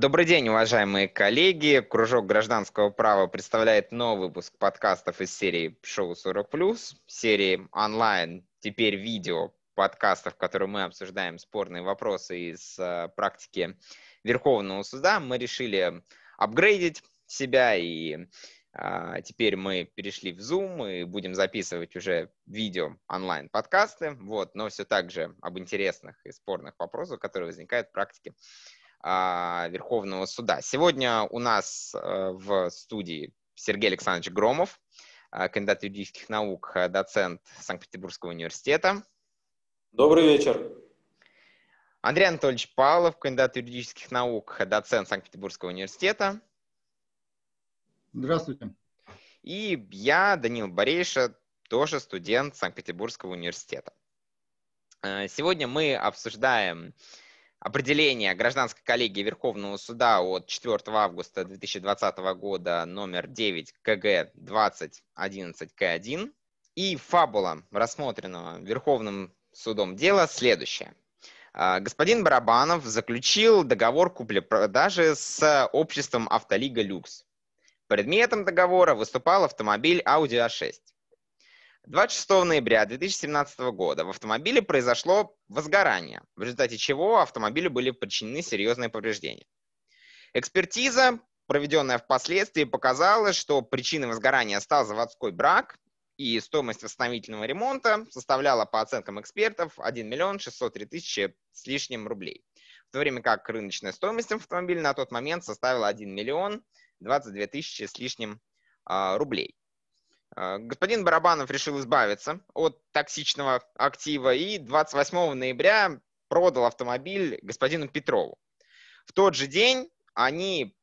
Добрый день, уважаемые коллеги. Кружок гражданского права представляет новый выпуск подкастов из серии «Шоу 40+,» серии онлайн, теперь видео подкастов, в которых мы обсуждаем спорные вопросы из э, практики Верховного суда. Мы решили апгрейдить себя, и э, теперь мы перешли в Zoom и будем записывать уже видео онлайн-подкасты, вот, но все так же об интересных и спорных вопросах, которые возникают в практике Верховного суда. Сегодня у нас э, в студии Сергей Александрович Громов, э, кандидат юридических наук, э, доцент Санкт-Петербургского университета. Добрый вечер. Андрей Анатольевич Павлов, кандидат юридических наук, доцент Санкт-Петербургского университета. Здравствуйте. И я, Данил Борейша, тоже студент Санкт-Петербургского университета. Сегодня мы обсуждаем определение гражданской коллегии Верховного суда от 4 августа 2020 года номер 9 КГ 2011 К1 и фабула рассмотренного Верховным судом дела следующая. А, господин Барабанов заключил договор купли-продажи с обществом «Автолига Люкс». Предметом договора выступал автомобиль Audi A6. 26 ноября 2017 года в автомобиле произошло возгорание, в результате чего автомобилю были причинены серьезные повреждения. Экспертиза, проведенная впоследствии, показала, что причиной возгорания стал заводской брак, и стоимость восстановительного ремонта составляла, по оценкам экспертов, 1 миллион 603 тысячи с лишним рублей. В то время как рыночная стоимость автомобиля на тот момент составила 1 миллион 22 тысячи с лишним а, рублей. А, господин Барабанов решил избавиться от токсичного актива и 28 ноября продал автомобиль господину Петрову. В тот же день они,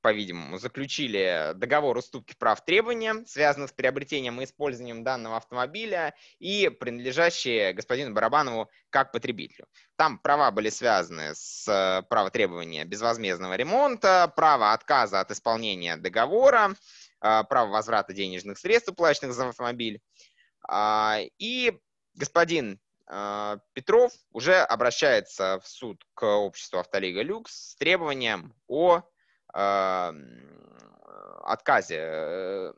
по-видимому, заключили договор уступки прав требования, связанных с приобретением и использованием данного автомобиля и принадлежащие господину Барабанову как потребителю. Там права были связаны с э, правом требования безвозмездного ремонта, право отказа от исполнения договора, право возврата денежных средств, уплаченных за автомобиль. А, и господин а, Петров уже обращается в суд к обществу Автолига Люкс с требованием о отказе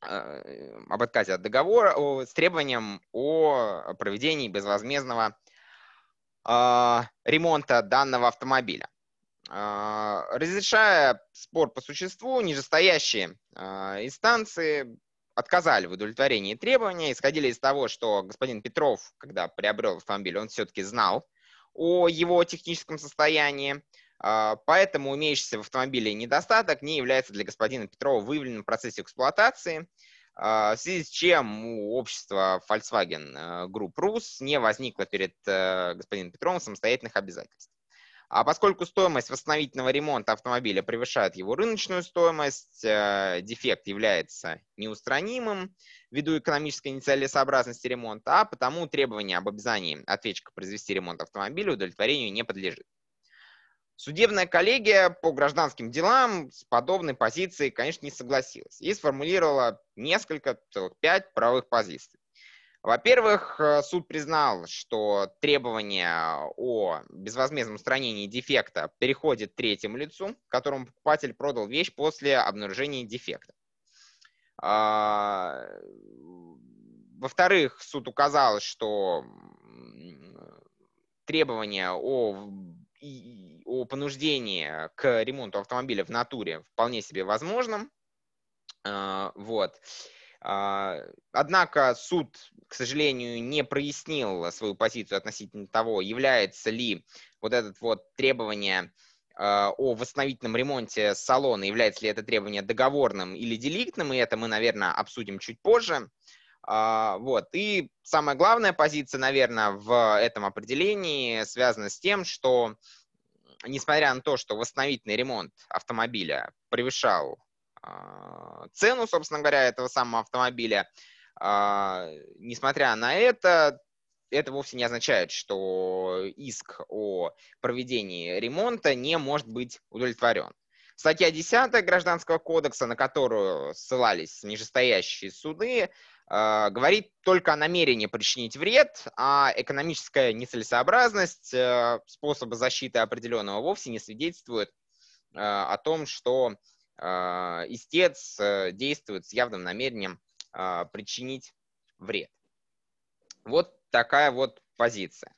об отказе от договора, с требованием о проведении безвозмездного ремонта данного автомобиля. А, разрешая спор по существу, нижестоящие а, инстанции отказали в удовлетворении требования, исходили из того, что господин Петров, когда приобрел автомобиль, он все-таки знал о его техническом состоянии, а, поэтому имеющийся в автомобиле недостаток не является для господина Петрова выявленным в процессе эксплуатации, в связи с чем у общества Volkswagen Group Rus не возникло перед э, господином Петровым самостоятельных обязательств. А поскольку стоимость восстановительного ремонта автомобиля превышает его рыночную стоимость, э, дефект является неустранимым ввиду экономической нецелесообразности ремонта, а потому требование об обязании ответчика произвести ремонт автомобиля удовлетворению не подлежит. Судебная коллегия по гражданским делам с подобной позицией, конечно, не согласилась и сформулировала несколько, целых пять правовых позиций. Во-первых, э, суд признал, что требование о безвозмездном устранении дефекта переходит третьему лицу, которому покупатель продал вещь после обнаружения дефекта. А, во-вторых, суд указал, что требование о, о понуждении к ремонту автомобиля в натуре вполне себе возможным. А, вот. А, однако суд, к сожалению, не прояснил свою позицию относительно того, является ли вот это вот требование а, о восстановительном ремонте салона, является ли это требование договорным или деликтным, и это мы, наверное, обсудим чуть позже. А, вот. И самая главная позиция, наверное, в этом определении связана с тем, что несмотря на то, что восстановительный ремонт автомобиля превышал цену, собственно говоря, этого самого автомобиля. А, несмотря на это, это вовсе не означает, что иск о проведении ремонта не может быть удовлетворен. Статья 10 Гражданского кодекса, на которую ссылались нижестоящие суды, а, говорит только о намерении причинить вред, а экономическая нецелесообразность способа защиты определенного вовсе не свидетельствует о том, что истец действует с явным намерением причинить вред. Вот такая вот позиция.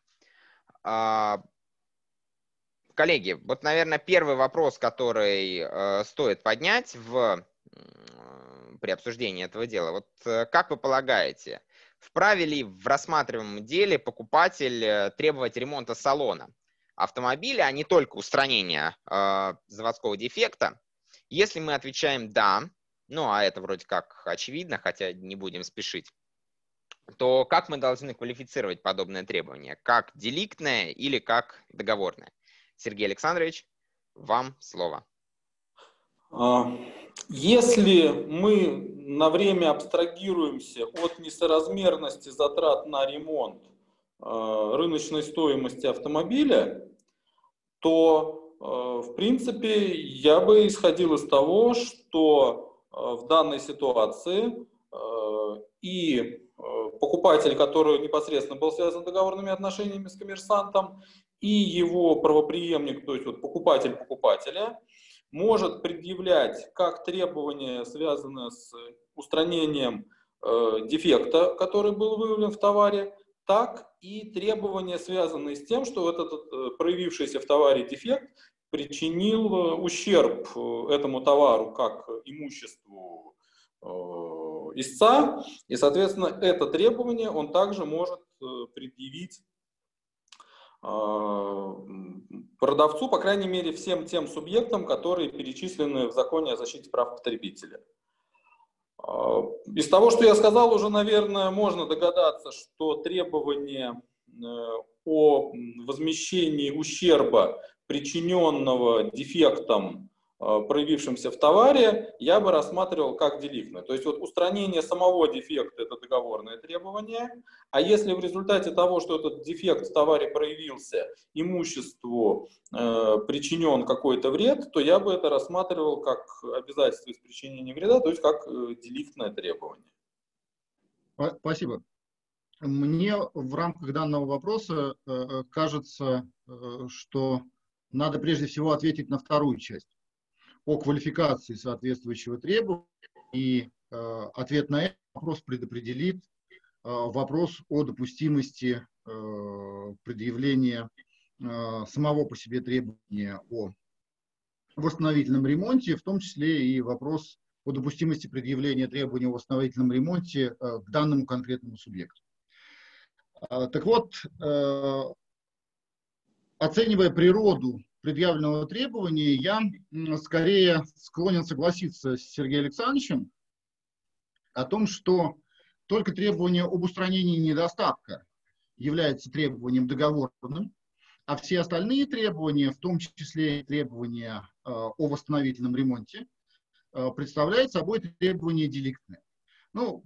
Коллеги, вот, наверное, первый вопрос, который стоит поднять в, при обсуждении этого дела. Вот как вы полагаете, Вправе ли в рассматриваемом деле покупатель э, требовать ремонта салона автомобиля, а не только устранения э, заводского дефекта? Если мы отвечаем «да», ну а это вроде как очевидно, хотя не будем спешить, то как мы должны квалифицировать подобное требование? Как деликтное или как договорное? Сергей Александрович, вам слово. А, если мы на время абстрагируемся от несоразмерности затрат на ремонт а, рыночной стоимости автомобиля, то, в принципе, я бы исходил из того, что в данной ситуации и покупатель, который непосредственно был связан договорными отношениями с коммерсантом, и его правоприемник, то есть вот покупатель покупателя, может предъявлять как требования, связанные с устранением э, дефекта, который был выявлен в товаре, так и требования, связанные с тем, что этот э, проявившийся в товаре дефект причинил э, ущерб э, этому товару как имуществу э, истца, и, соответственно, это требование он также может предъявить продавцу, по крайней мере, всем тем субъектам, которые перечислены в законе о защите прав потребителя. Из того, что я сказал, уже, наверное, можно догадаться, что требование о возмещении ущерба, причиненного дефектом Э, проявившимся в товаре, я бы рассматривал как деликтное. То есть вот устранение самого дефекта – это договорное требование, а если в результате того, что этот дефект в товаре проявился, имуществу э, причинен какой-то вред, то я бы это рассматривал как обязательство из причинения вреда, то есть как э, деликтное требование. Спасибо. Мне в рамках данного вопроса э, кажется, э, что надо прежде всего ответить на вторую часть о квалификации соответствующего требования, и э, ответ на этот вопрос предопределит э, вопрос о допустимости э, предъявления э, самого по себе требования о восстановительном ремонте, в том числе и вопрос о допустимости предъявления требований о восстановительном ремонте э, к данному конкретному субъекту. Э, так вот, э, оценивая природу предъявленного требования, я скорее склонен согласиться с Сергеем Александровичем о том, что только требование об устранении недостатка является требованием договорным, а все остальные требования, в том числе требования э, о восстановительном ремонте, э, представляют собой требования деликтные. Ну,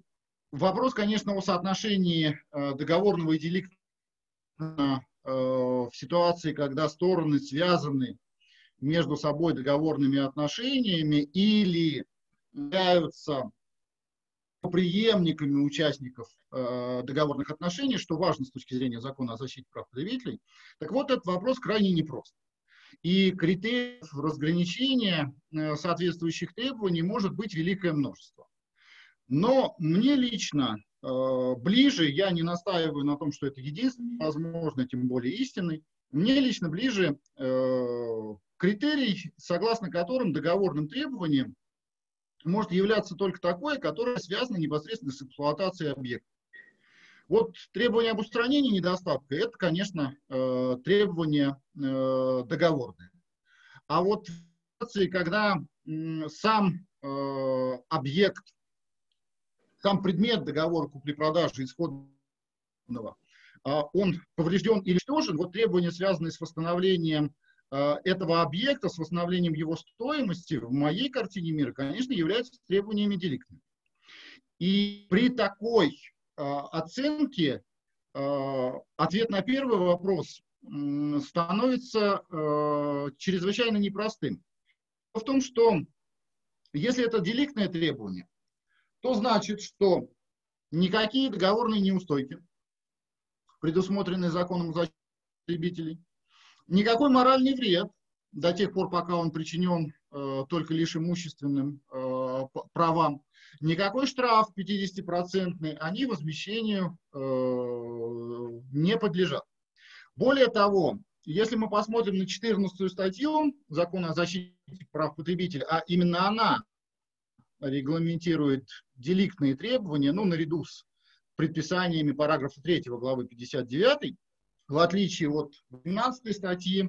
вопрос, конечно, о соотношении э, договорного и деликтного в ситуации, когда стороны связаны между собой договорными отношениями или являются преемниками участников э, договорных отношений, что важно с точки зрения закона о защите прав потребителей, так вот этот вопрос крайне непрост. И критериев разграничения э, соответствующих требований может быть великое множество. Но мне лично Э, ближе, я не настаиваю на том, что это единственный, возможно, тем более истинный. Мне лично ближе э, критерий, согласно которым договорным требованием может являться только такое, которое связано непосредственно с эксплуатацией объекта. Вот требование об устранении недостатка – это, конечно, э, требование э, договорное. А вот в ситуации, когда э, сам э, объект сам предмет договора купли-продажи исходного, а, он поврежден или уничтожен, вот требования, связанные с восстановлением а, этого объекта, с восстановлением его стоимости, в моей картине мира, конечно, являются требованиями деликтными. И при такой а, оценке ответ на первый вопрос становится чрезвычайно непростым. В том, что если это деликтное требование, то значит, что никакие договорные неустойки, предусмотренные законом о потребителей, никакой моральный вред, до тех пор, пока он причинен э, только лишь имущественным э, правам. Никакой штраф 50-процентный они возмещению э, не подлежат. Более того, если мы посмотрим на 14 статью Закона о защите прав потребителя, а именно она регламентирует деликтные требования, ну, наряду с предписаниями параграфа 3 главы 59, в отличие от 12 статьи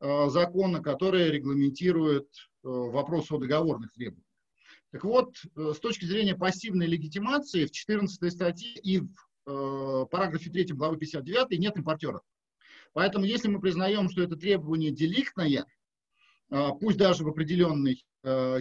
э, закона, которая регламентирует э, вопрос о договорных требованиях. Так вот, э, с точки зрения пассивной легитимации в 14 статье и в параграфе 3 главы 59 нет импортера. Поэтому если мы признаем, что это требование деликтное, пусть даже в определенной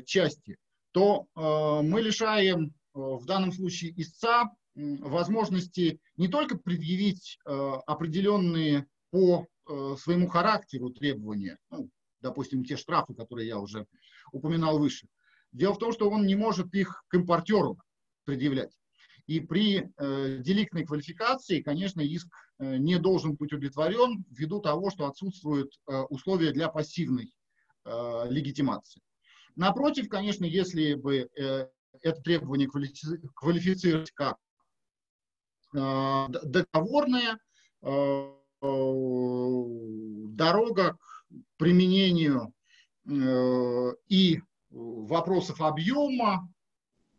части, то мы лишаем в данном случае истца возможности не только предъявить э, определенные по э, своему характеру требования, ну, допустим, те штрафы, которые я уже упоминал выше. Дело в том, что он не может их к импортеру предъявлять. И при э, деликтной квалификации, конечно, иск э, не должен быть удовлетворен ввиду того, что отсутствуют э, условия для пассивной э, легитимации. Напротив, конечно, если бы э, это требование квалифицировать как Э, договорная э, дорога к применению и вопросов объема,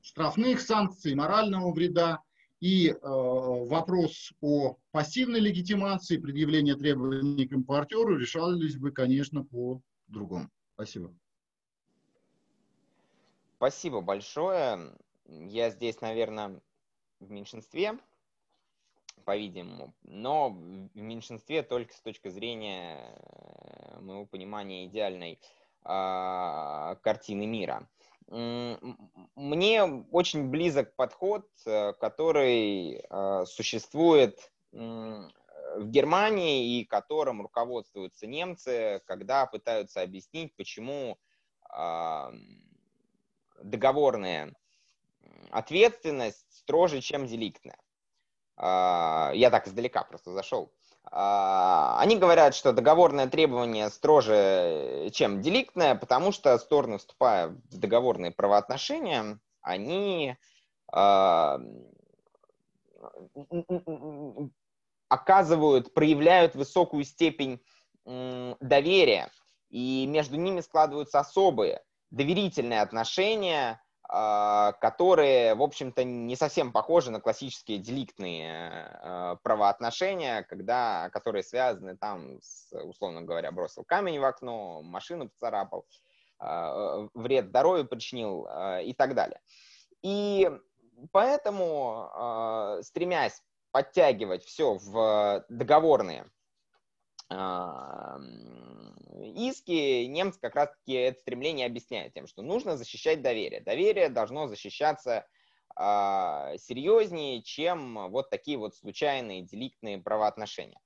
штрафных санкций, морального вреда и вопрос о пассивной легитимации предъявления требований к импортеру решались бы, конечно, по-другому. Спасибо. Спасибо большое. Я здесь, наверное, в меньшинстве, по-видимому. Но в меньшинстве только с точки зрения э, моего понимания идеальной э, картины мира. Мне очень близок подход, э, который э, существует в Германии и которым руководствуются немцы, когда пытаются объяснить, почему договорная ответственность строже, чем деликтная. А, я так издалека просто зашел. А, они говорят, что договорное требование строже, чем деликтное, потому что стороны, вступая в договорные правоотношения, они а, оказывают, проявляют высокую степень доверия, и между ними складываются особые доверительные отношения, а, которые, в общем-то, не совсем похожи на классические деликтные а, правоотношения, когда, которые связаны там с, условно говоря, бросил камень в окно, машину поцарапал, а, вред здоровью причинил и так далее. И поэтому, стремясь подтягивать все в договорные иски немцы как раз-таки это стремление объясняют тем, что нужно защищать доверие. Доверие должно защищаться э, серьезнее, чем вот такие вот случайные деликтные правоотношения.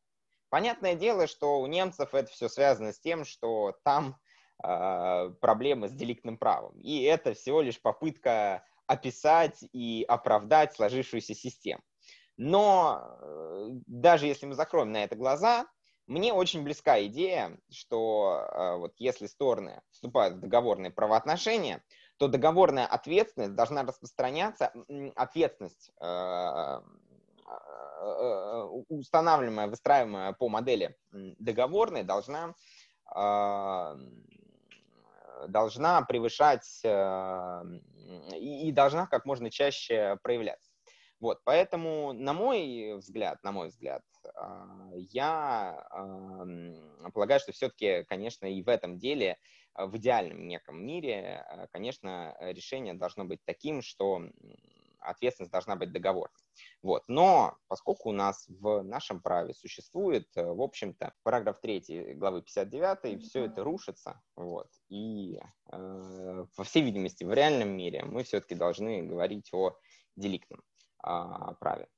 Понятное дело, что у немцев это все связано с тем, что там э, проблемы с деликтным правом. И это всего лишь попытка описать и оправдать сложившуюся систему. Но э, даже если мы закроем на это глаза, мне очень близка идея, что э, вот если стороны вступают в договорные правоотношения, то договорная ответственность должна распространяться, ответственность, э, э, устанавливаемая, выстраиваемая по модели договорной, должна, должна превышать и должна как можно чаще проявляться. Вот, поэтому, на мой взгляд, на мой взгляд, а, я полагаю, что все-таки, конечно, и в этом деле, а, в идеальном неком мире, а, конечно, решение должно быть таким, что ответственность должна быть договорной. Вот. Но поскольку у нас в нашем праве существует, э, в общем-то, параграф 3 главы 59, все это рушится. Вот. И, э, по всей видимости, в реальном мире мы все-таки должны говорить о деликтном а, праве,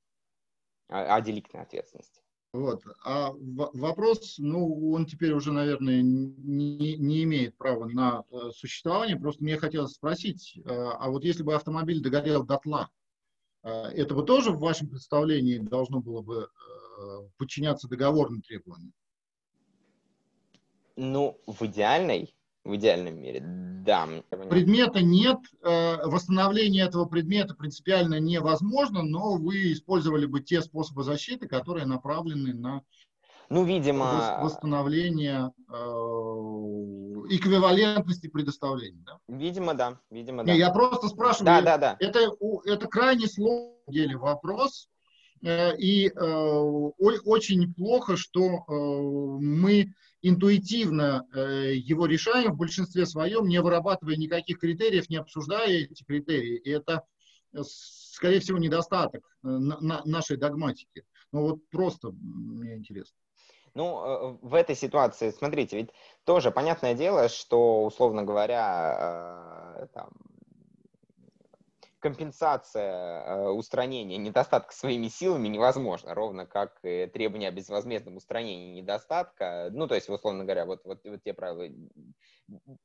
о, деликтной ответственности. Вот. А вопрос, ну, он теперь уже, наверное, не, не имеет права на э, существование. Просто мне хотелось спросить, э, а вот если бы автомобиль догорел дотла, э, это бы тоже в вашем представлении должно было бы подчиняться договорным требованиям? Ну, в идеальной, в идеальном мире, да. Предмета нет, э, восстановление этого предмета принципиально невозможно, но вы использовали бы те способы защиты, которые направлены на ну, видимо... восстановление э, эквивалентности предоставления. Да? Видимо, да. Видимо, да. Не, я просто спрашиваю. Да, да, да. Это, это крайне сложный вопрос. Э, и очень плохо, что мы интуитивно его решаем в большинстве своем, не вырабатывая никаких критериев, не обсуждая эти критерии. И это, скорее всего, недостаток нашей догматики. Ну вот просто мне интересно. Ну, в этой ситуации, смотрите, ведь тоже понятное дело, что, условно говоря, там, компенсация э, устранения недостатка своими силами невозможна, ровно как и требование о безвозмездном устранении недостатка. Ну, то есть, условно говоря, вот, вот, вот те правила,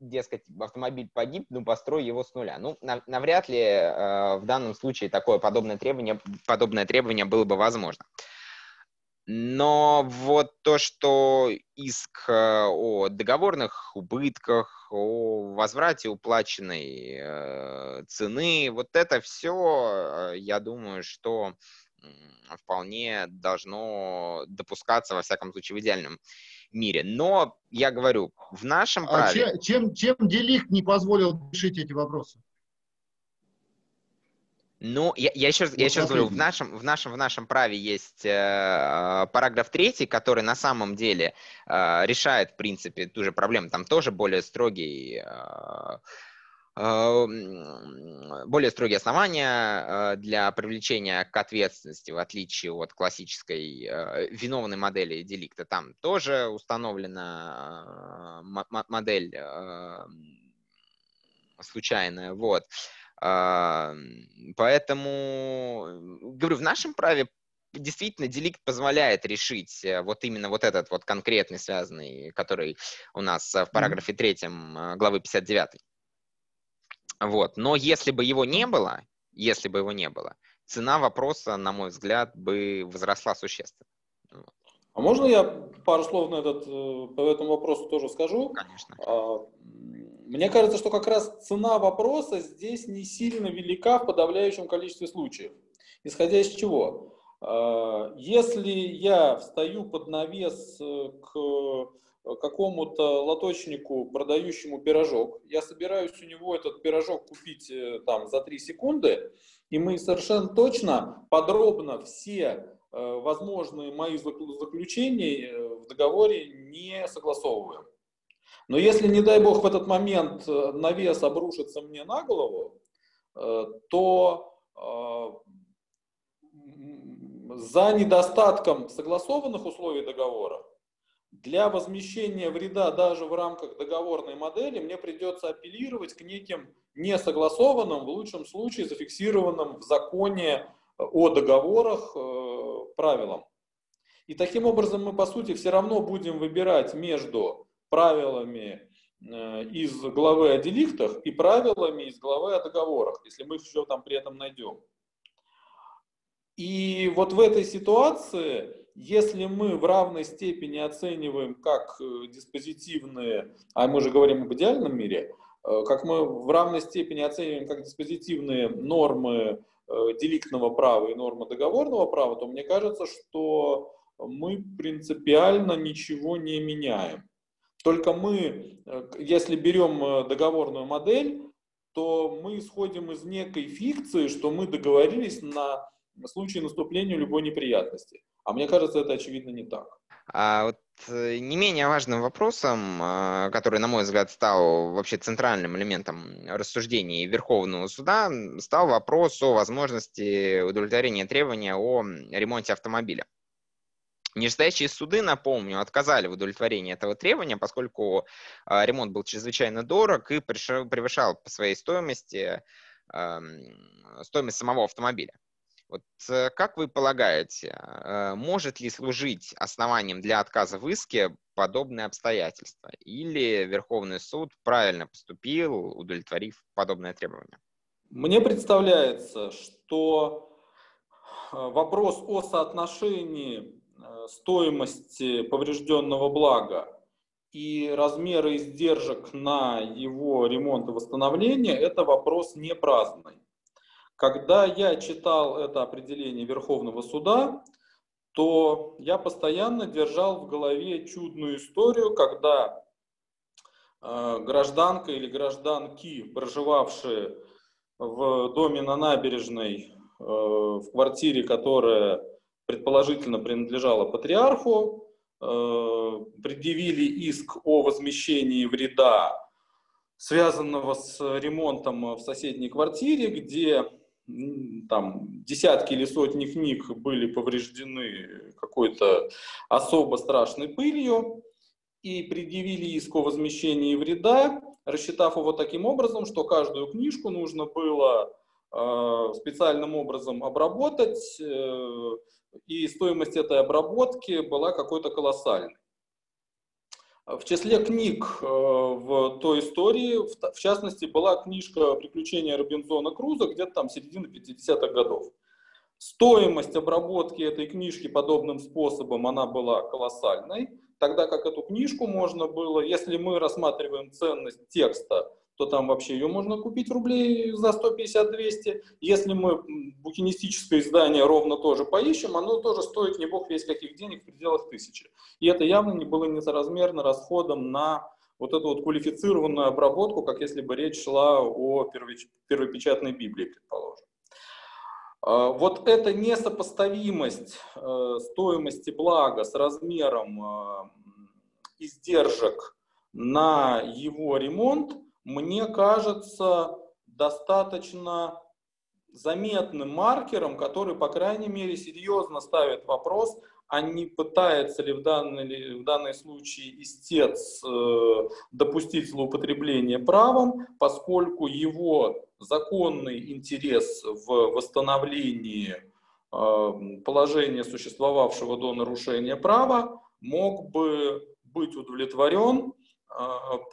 дескать, автомобиль погиб, ну, построй его с нуля. Ну, навряд ли э, в данном случае такое подобное требование, подобное требование было бы возможно. Но вот то, что иск э, о договорных убытках, о возврате уплаченной э, цены, вот это все, э, я думаю, что вполне должно допускаться, во всяком случае, в идеальном мире. Но, я говорю, в нашем а праве... Чем, чем, чем Делих не позволил решить эти вопросы? Ну, я, я еще, я еще говорю, в нашем, в, нашем, в нашем праве есть э, параграф 3, который на самом деле э, решает, в принципе, ту же проблему. Там тоже более строгий... Э, э более строгие основания э, для привлечения к ответственности, в отличие от классической э, виновной модели деликта. Там тоже установлена модель случайная. Вот. Поэтому, говорю, в нашем праве действительно деликт позволяет решить э, вот именно вот этот вот конкретный связанный, который у нас в параграфе 3 э, главы 59. Вот. Но если бы его не было, если бы его не было, цена вопроса, на мой взгляд, бы возросла существенно. А можно я пару слов на этот, э, по этому вопросу тоже скажу? Конечно. Мне кажется, что как раз цена вопроса здесь не сильно велика в подавляющем количестве случаев. Исходя из чего? А, если я встаю под навес э, к какому-то лоточнику, продающему пирожок, я собираюсь у него этот пирожок купить э, там за 3 секунды, и мы совершенно точно, подробно все э, возможные мои заключения в договоре не согласовываем. Но если, не дай бог, в этот момент э, навес обрушится мне на голову, э, то э, за недостатком согласованных условий договора для возмещения вреда даже в рамках договорной модели мне придется апеллировать к неким несогласованным, в лучшем случае зафиксированным в законе о договорах правилам. И таким образом мы, по сути, все равно будем выбирать между правилами э, из главы о деликтах и правилами из главы о договорах, если мы еще там при этом найдем. И вот в этой ситуации, если мы в равной степени оцениваем как э, диспозитивные, а мы же говорим об идеальном мире, э, как мы в равной степени оцениваем как диспозитивные нормы деликтного права и нормы договорного права, то мне кажется, что мы принципиально ничего не меняем. Только мы, э, если берем э, договорную модель, то мы исходим из некой фикции, что мы договорились на случай наступления любой неприятности. А мне кажется, это очевидно не так. А вот э, не менее важным вопросом, который, на мой взгляд, стал вообще центральным элементом рассуждений Верховного суда, стал вопрос о возможности удовлетворения требования о ремонте автомобиля. Нижестоящие суды, напомню, отказали в удовлетворении этого требования, поскольку э, ремонт был чрезвычайно дорог и превышал по своей стоимости э, стоимость самого автомобиля. Вот э, как вы полагаете, э, может ли служить основанием для отказа в иске подобные обстоятельства? Или Верховный суд правильно поступил, удовлетворив подобное требование? Мне представляется, что э, вопрос о соотношении Э, стоимости поврежденного блага и размеры издержек на его ремонт и восстановление – это вопрос не праздный. Когда я читал это определение Верховного суда, то я постоянно держал в голове чудную историю, когда э, гражданка или гражданки, проживавшие в доме на набережной, э, в квартире, которая предположительно принадлежала патриарху, э, предъявили иск о возмещении вреда, связанного с ремонтом в соседней квартире, где там десятки или сотни книг были повреждены какой-то особо страшной пылью и предъявили иск о возмещении вреда, рассчитав его таким образом, что каждую книжку нужно было э, специальным образом обработать, э, и стоимость этой обработки была какой-то колоссальной. В числе книг э, в той истории, в частности, была книжка «Приключения Робинзона Круза» где-то там середины 50-х годов. Стоимость обработки этой книжки подобным способом, она была колоссальной, тогда как эту книжку можно было, если мы рассматриваем ценность текста, то там вообще ее можно купить рублей за 150-200. Если мы букинистическое издание ровно тоже поищем, оно тоже стоит не бог весь каких денег в пределах тысячи. И это явно не было несоразмерно расходом на вот эту вот квалифицированную обработку, как если бы речь шла о первопечатной Библии, предположим. А, вот эта несопоставимость э, стоимости блага с размером э, издержек на его ремонт – мне кажется, достаточно заметным маркером, который, по крайней мере, серьезно ставит вопрос, а не пытается ли в данный, в данный случай истец э, допустить злоупотребление правом, поскольку его законный интерес в восстановлении э, положения, существовавшего до нарушения права, мог бы быть удовлетворен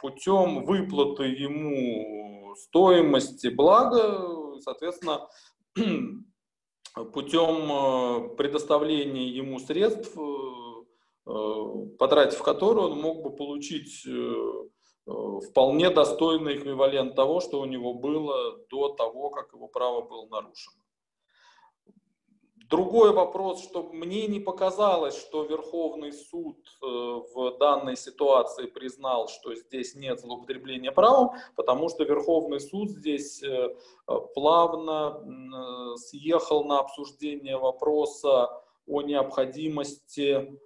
путем выплаты ему стоимости блага, соответственно, путем а, предоставления ему средств, а, потратив которые он мог бы получить э, вполне достойный эквивалент того, что у него было до того, как его право было нарушено. Другой вопрос, что мне не показалось, что Верховный суд э, в данной ситуации признал, что здесь нет злоупотребления правом, потому что Верховный суд здесь э, плавно э, съехал на обсуждение вопроса о необходимости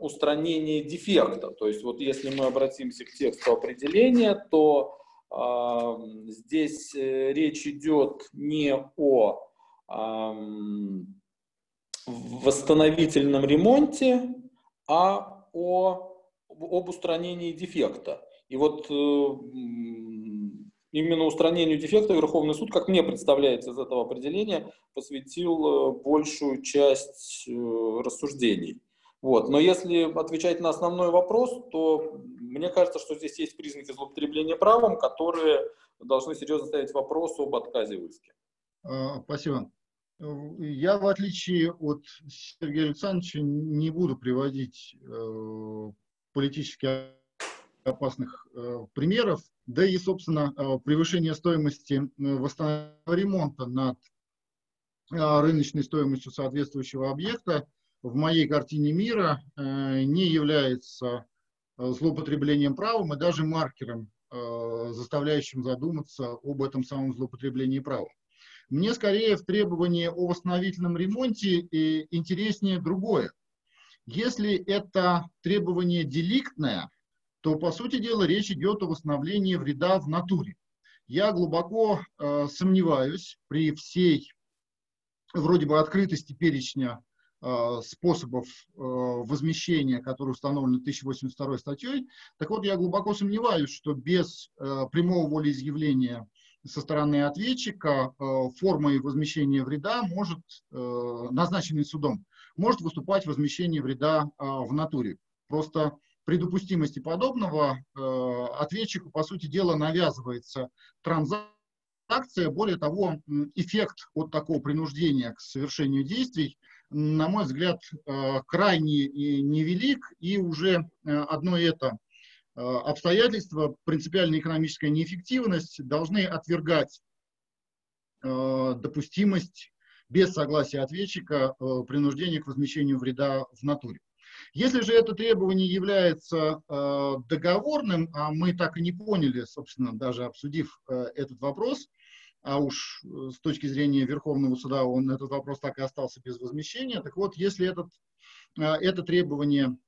устранения дефекта. То есть вот если мы обратимся к тексту определения, то здесь речь идет не о восстановительном ремонте, а о, об устранении дефекта. И вот э, именно устранению дефекта Верховный суд, как мне представляется из этого определения, посвятил э, большую часть э, рассуждений. Вот. Но если отвечать на основной вопрос, то мне кажется, что здесь есть признаки злоупотребления правом, которые должны серьезно ставить вопрос об отказе в иске. А, спасибо. Я, в отличие от Сергея Александровича, не буду приводить э, политически опасных э, примеров, да и, собственно, э, превышение стоимости э, восстановительного ремонта над э, рыночной стоимостью соответствующего объекта в моей картине мира э, не является э, злоупотреблением правом и даже маркером, э, заставляющим задуматься об этом самом злоупотреблении правом. Мне скорее в требовании о восстановительном ремонте интереснее другое. Если это требование деликтное, то, по сути дела, речь идет о восстановлении вреда в натуре. Я глубоко э, сомневаюсь при всей вроде бы открытости перечня э, способов э, возмещения, которые установлены 1082 статьей. Так вот, я глубоко сомневаюсь, что без э, прямого волеизъявления со стороны ответчика э, формой возмещения вреда может, э, назначенный судом, может выступать возмещение вреда э, в натуре. Просто при допустимости подобного ответчику, по сути дела, навязывается транзакция. Более того, эффект от такого принуждения к совершению действий, на мой взгляд, крайне невелик, и уже одно это обстоятельства, принципиальная экономическая неэффективность должны отвергать допустимость без согласия ответчика принуждения к возмещению вреда в натуре. Если же это требование является э, договорным, а мы так и не поняли, собственно, даже обсудив э, этот вопрос, а уж э, с точки зрения Верховного суда он этот вопрос так и остался без возмещения, так вот, если этот, э, это требование э,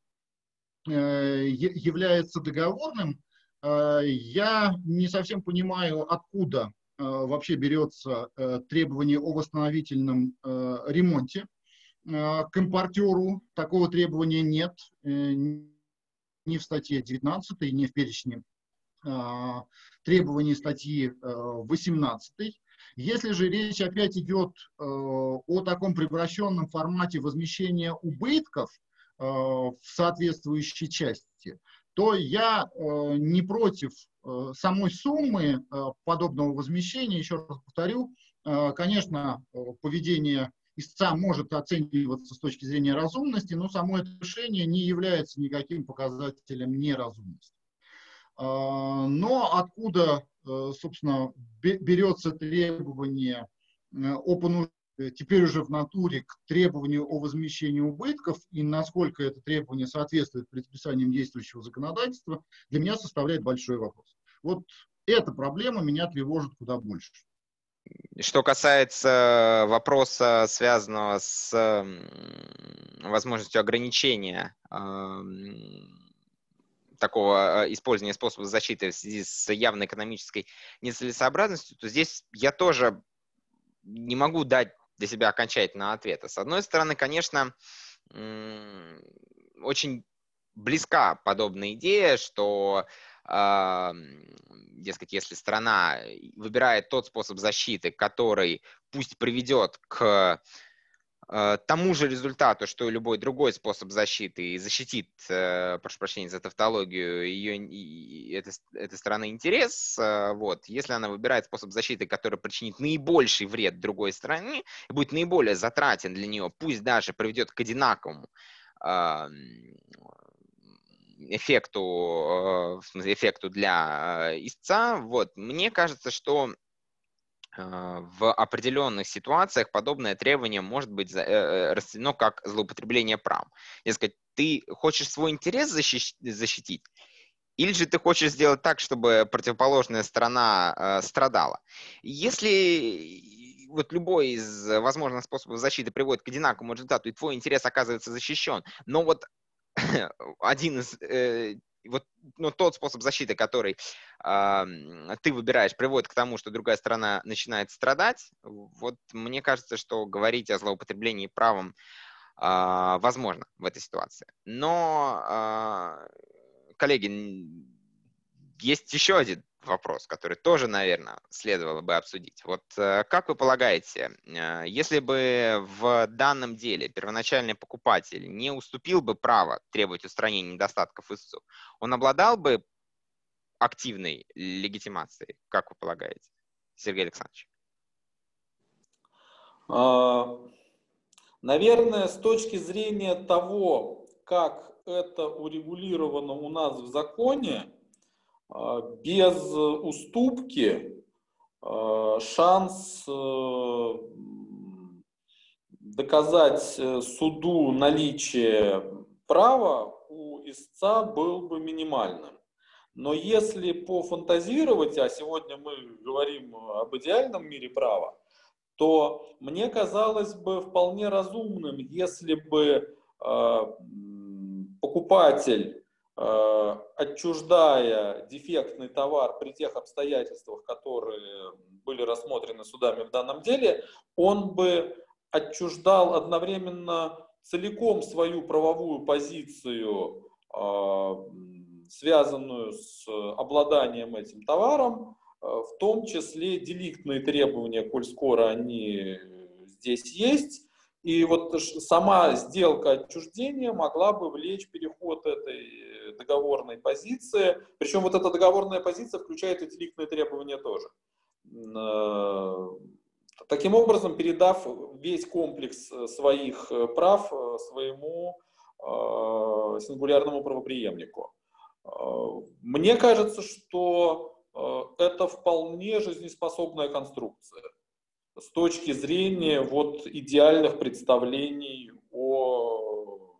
является договорным, э, я не совсем понимаю, откуда э, вообще берется э, требование о восстановительном э, ремонте, Э, к импортеру такого требования нет э, ни в статье 19, ни в перечне э, требований статьи 18. Если же речь опять идет о таком превращенном формате возмещения убытков в соответствующей части, то я не против самой суммы подобного возмещения. Еще раз повторю, конечно, поведение истца может оцениваться с точки зрения разумности, но само это решение не является никаким показателем неразумности. Но откуда, э, собственно, берется требование э, о понуждении теперь уже в натуре к требованию о возмещении убытков и насколько это требование соответствует предписаниям действующего законодательства, для меня составляет большой вопрос. Вот эта проблема меня тревожит куда больше. Что касается вопроса, связанного с возможностью ограничения такого э, использования способа защиты в связи с явной экономической нецелесообразностью, то здесь я тоже не могу дать для себя окончательного ответа. С одной стороны, конечно, очень близка подобная идея, что дескать, если страна выбирает тот способ защиты, который пусть приведет к тому же результату, что и любой другой способ защиты, и защитит, э, прошу прощения за тавтологию, ее, этой, этой страны интерес, э, вот, если она выбирает способ защиты, который причинит наибольший вред другой стране, и будет наиболее затратен для нее, пусть даже приведет к одинаковому эффекту, э, в смысле, эффекту для э, истца, вот, мне кажется, что э, в определенных ситуациях подобное требование может быть расценено как злоупотребление прав. Дескать, ты хочешь свой интерес защитить, или же ты хочешь сделать так, чтобы противоположная сторона э, страдала. Если вот любой из возможных способов защиты приводит к одинаковому результату, и твой интерес оказывается защищен, но вот один из э, вот ну, тот способ защиты, который э, ты выбираешь, приводит к тому, что другая сторона начинает страдать. Вот мне кажется, что говорить о злоупотреблении правом э, возможно в этой ситуации. Но, э, коллеги, есть еще один вопрос, который тоже, наверное, следовало бы обсудить. Вот э, как вы полагаете, э, если бы в данном деле первоначальный покупатель не уступил бы право требовать устранения недостатков истцу, он обладал бы активной легитимацией, как вы полагаете, Сергей Александрович? А, наверное, с точки зрения того, как это урегулировано у нас в законе, без уступки а, шанс э, доказать э, суду наличие права у истца был бы минимальным. Но если пофантазировать, а сегодня мы говорим об идеальном мире права, то мне казалось бы вполне разумным, если бы э, покупатель Э, отчуждая дефектный товар при тех обстоятельствах, которые были рассмотрены судами в данном деле, он бы отчуждал одновременно целиком свою правовую позицию, э, связанную с обладанием этим товаром, э, в том числе деликтные требования, коль скоро они здесь есть, и вот сама сделка отчуждения могла бы влечь переход этой договорной позиции. Причем вот эта договорная позиция включает и деликтные требования тоже. Э, таким образом, передав весь комплекс э, своих э, прав своему сингулярному правоприемнику. Мне кажется, что это вполне жизнеспособная конструкция с точки зрения вот идеальных представлений о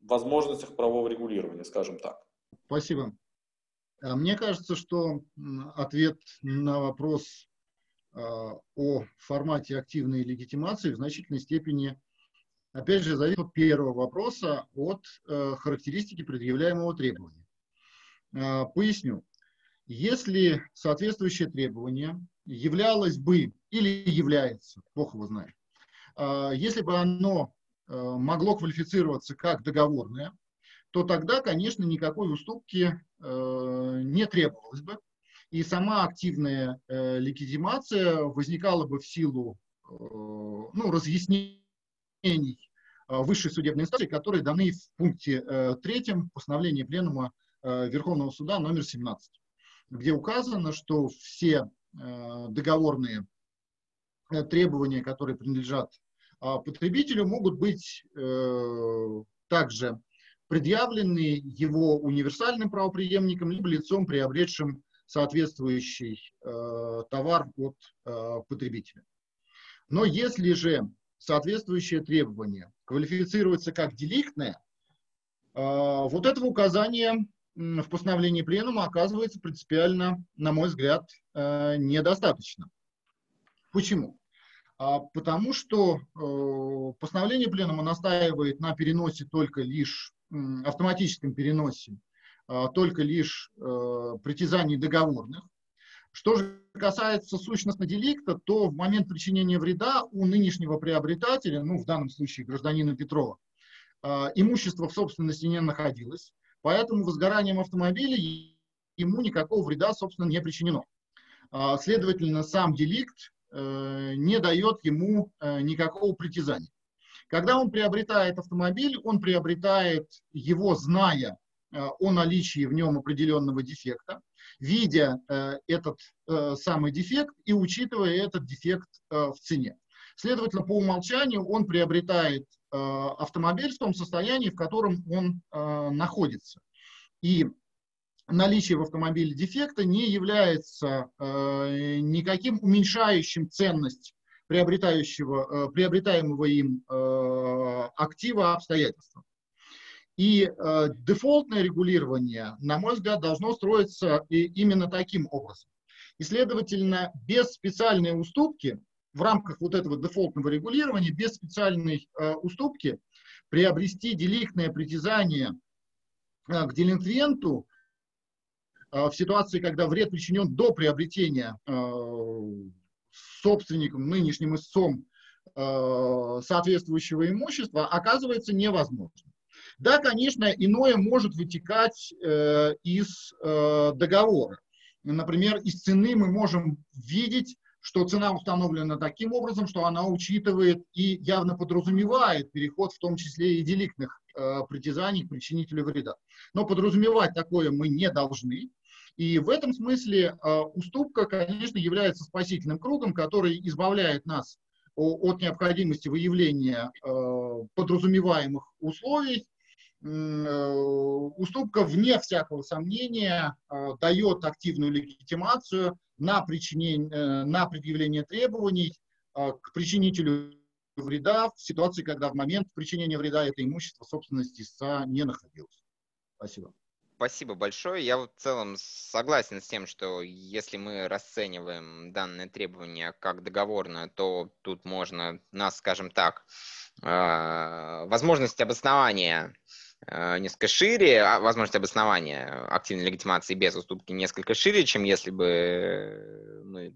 возможностях правового регулирования, скажем так. Спасибо. А мне кажется, что ответ на вопрос а, о формате активной легитимации в значительной степени, опять же, зависит от первого вопроса, от э, характеристики предъявляемого требования. Поясню. Если соответствующее требование являлось бы или является, плохо его знаю, если бы оно э, могло квалифицироваться как договорное, то тогда, конечно, никакой уступки э, не требовалось бы. И сама активная э, легитимация возникала бы в силу ну, разъяснений высшей судебной инстанции, которые даны в пункте третьем постановления Пленума Верховного Суда номер 17, где указано, что все договорные требования, которые принадлежат потребителю, могут быть также предъявленные его универсальным правоприемником либо лицом, приобретшим соответствующий э, товар от э, потребителя. Но если же соответствующее требование квалифицируется как деликтное, э, вот этого указания в постановлении пленума оказывается принципиально, на мой взгляд, э, недостаточно. Почему? А, потому что э, постановление пленума настаивает на переносе только лишь автоматическом переносе а, только лишь э, притязаний договорных. Что же касается сущностного деликта, то в момент причинения вреда у нынешнего приобретателя, ну в данном случае гражданина Петрова, имущество в собственности не находилось, поэтому возгоранием автомобиля ему никакого вреда, собственно, не причинено. А, следовательно, сам деликт э, не дает ему э, никакого притязания. Когда он приобретает автомобиль, он приобретает его, зная э, о наличии в нем определенного дефекта, видя этот самый дефект и учитывая этот дефект в цене. Следовательно, по умолчанию он приобретает автомобиль в том состоянии, в котором он находится. И наличие в автомобиле дефекта не является никаким уменьшающим ценность приобретающего, э, приобретаемого им э, актива обстоятельства. И э, дефолтное регулирование, на мой взгляд, должно строиться и именно таким образом. И, следовательно, без специальной уступки, в рамках вот этого дефолтного регулирования, без специальной э, уступки приобрести деликтное притязание э, к делинквенту э, в ситуации, когда вред причинен до приобретения э, собственником, нынешним истцом э, соответствующего имущества, оказывается невозможно. Да, конечно, иное может вытекать э, из договора. Например, из цены мы можем видеть, что цена установлена таким образом, что она учитывает и явно подразумевает переход в том числе и деликтных э, притязаний к причинителю вреда. Но подразумевать такое мы не должны. И в этом смысле э, уступка, конечно, является спасительным кругом, который избавляет нас от необходимости выявления э, подразумеваемых условий. Э, уступка, вне всякого сомнения, дает активную легитимацию на, причинение, на предъявление требований к причинителю вреда в ситуации, когда в момент причинения вреда это имущество собственности истца не находилось. Спасибо. Спасибо большое. Я в целом согласен с тем, что если мы расцениваем данное требование как договорное, то тут можно нас, скажем так, возможность обоснования несколько шире, а возможность обоснования активной легитимации без уступки несколько шире, чем если бы мы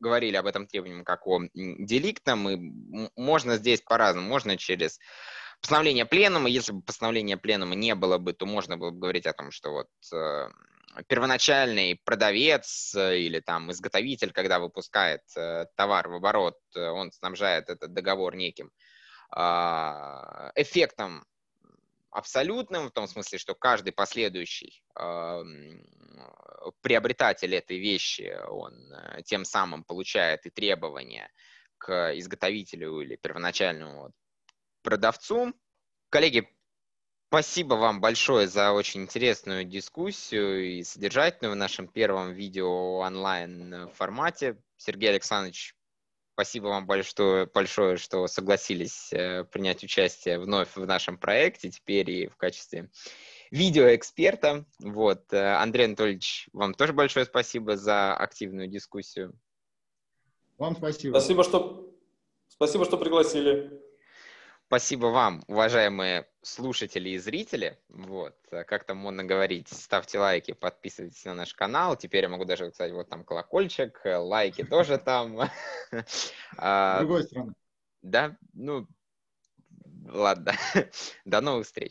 говорили об этом требовании как о деликтном. И можно здесь по-разному. Можно через постановление пленума. Если бы постановления пленума не было бы, то можно было бы говорить о том, что вот э, первоначальный продавец э, или там изготовитель, когда выпускает э, товар в оборот, э, он снабжает этот договор неким э, эффектом абсолютным, в том смысле, что каждый последующий э, приобретатель этой вещи, он э, тем самым получает и требования к изготовителю или первоначальному продавцу. Коллеги, Спасибо вам большое за очень интересную дискуссию и содержательную в нашем первом видео онлайн формате. Сергей Александрович, спасибо вам большое, большое, что согласились э, принять участие вновь в нашем проекте, теперь и в качестве видеоэксперта. Вот. Э, Андрей Анатольевич, вам тоже большое спасибо за активную дискуссию. Вам спасибо. Спасибо, что, спасибо, что пригласили. Спасибо вам, уважаемые слушатели и зрители. Вот, как там модно говорить, ставьте лайки, подписывайтесь на наш канал. Теперь я могу даже, кстати, вот там колокольчик, лайки тоже там. С другой стороны. Да, ну, ладно. До новых встреч.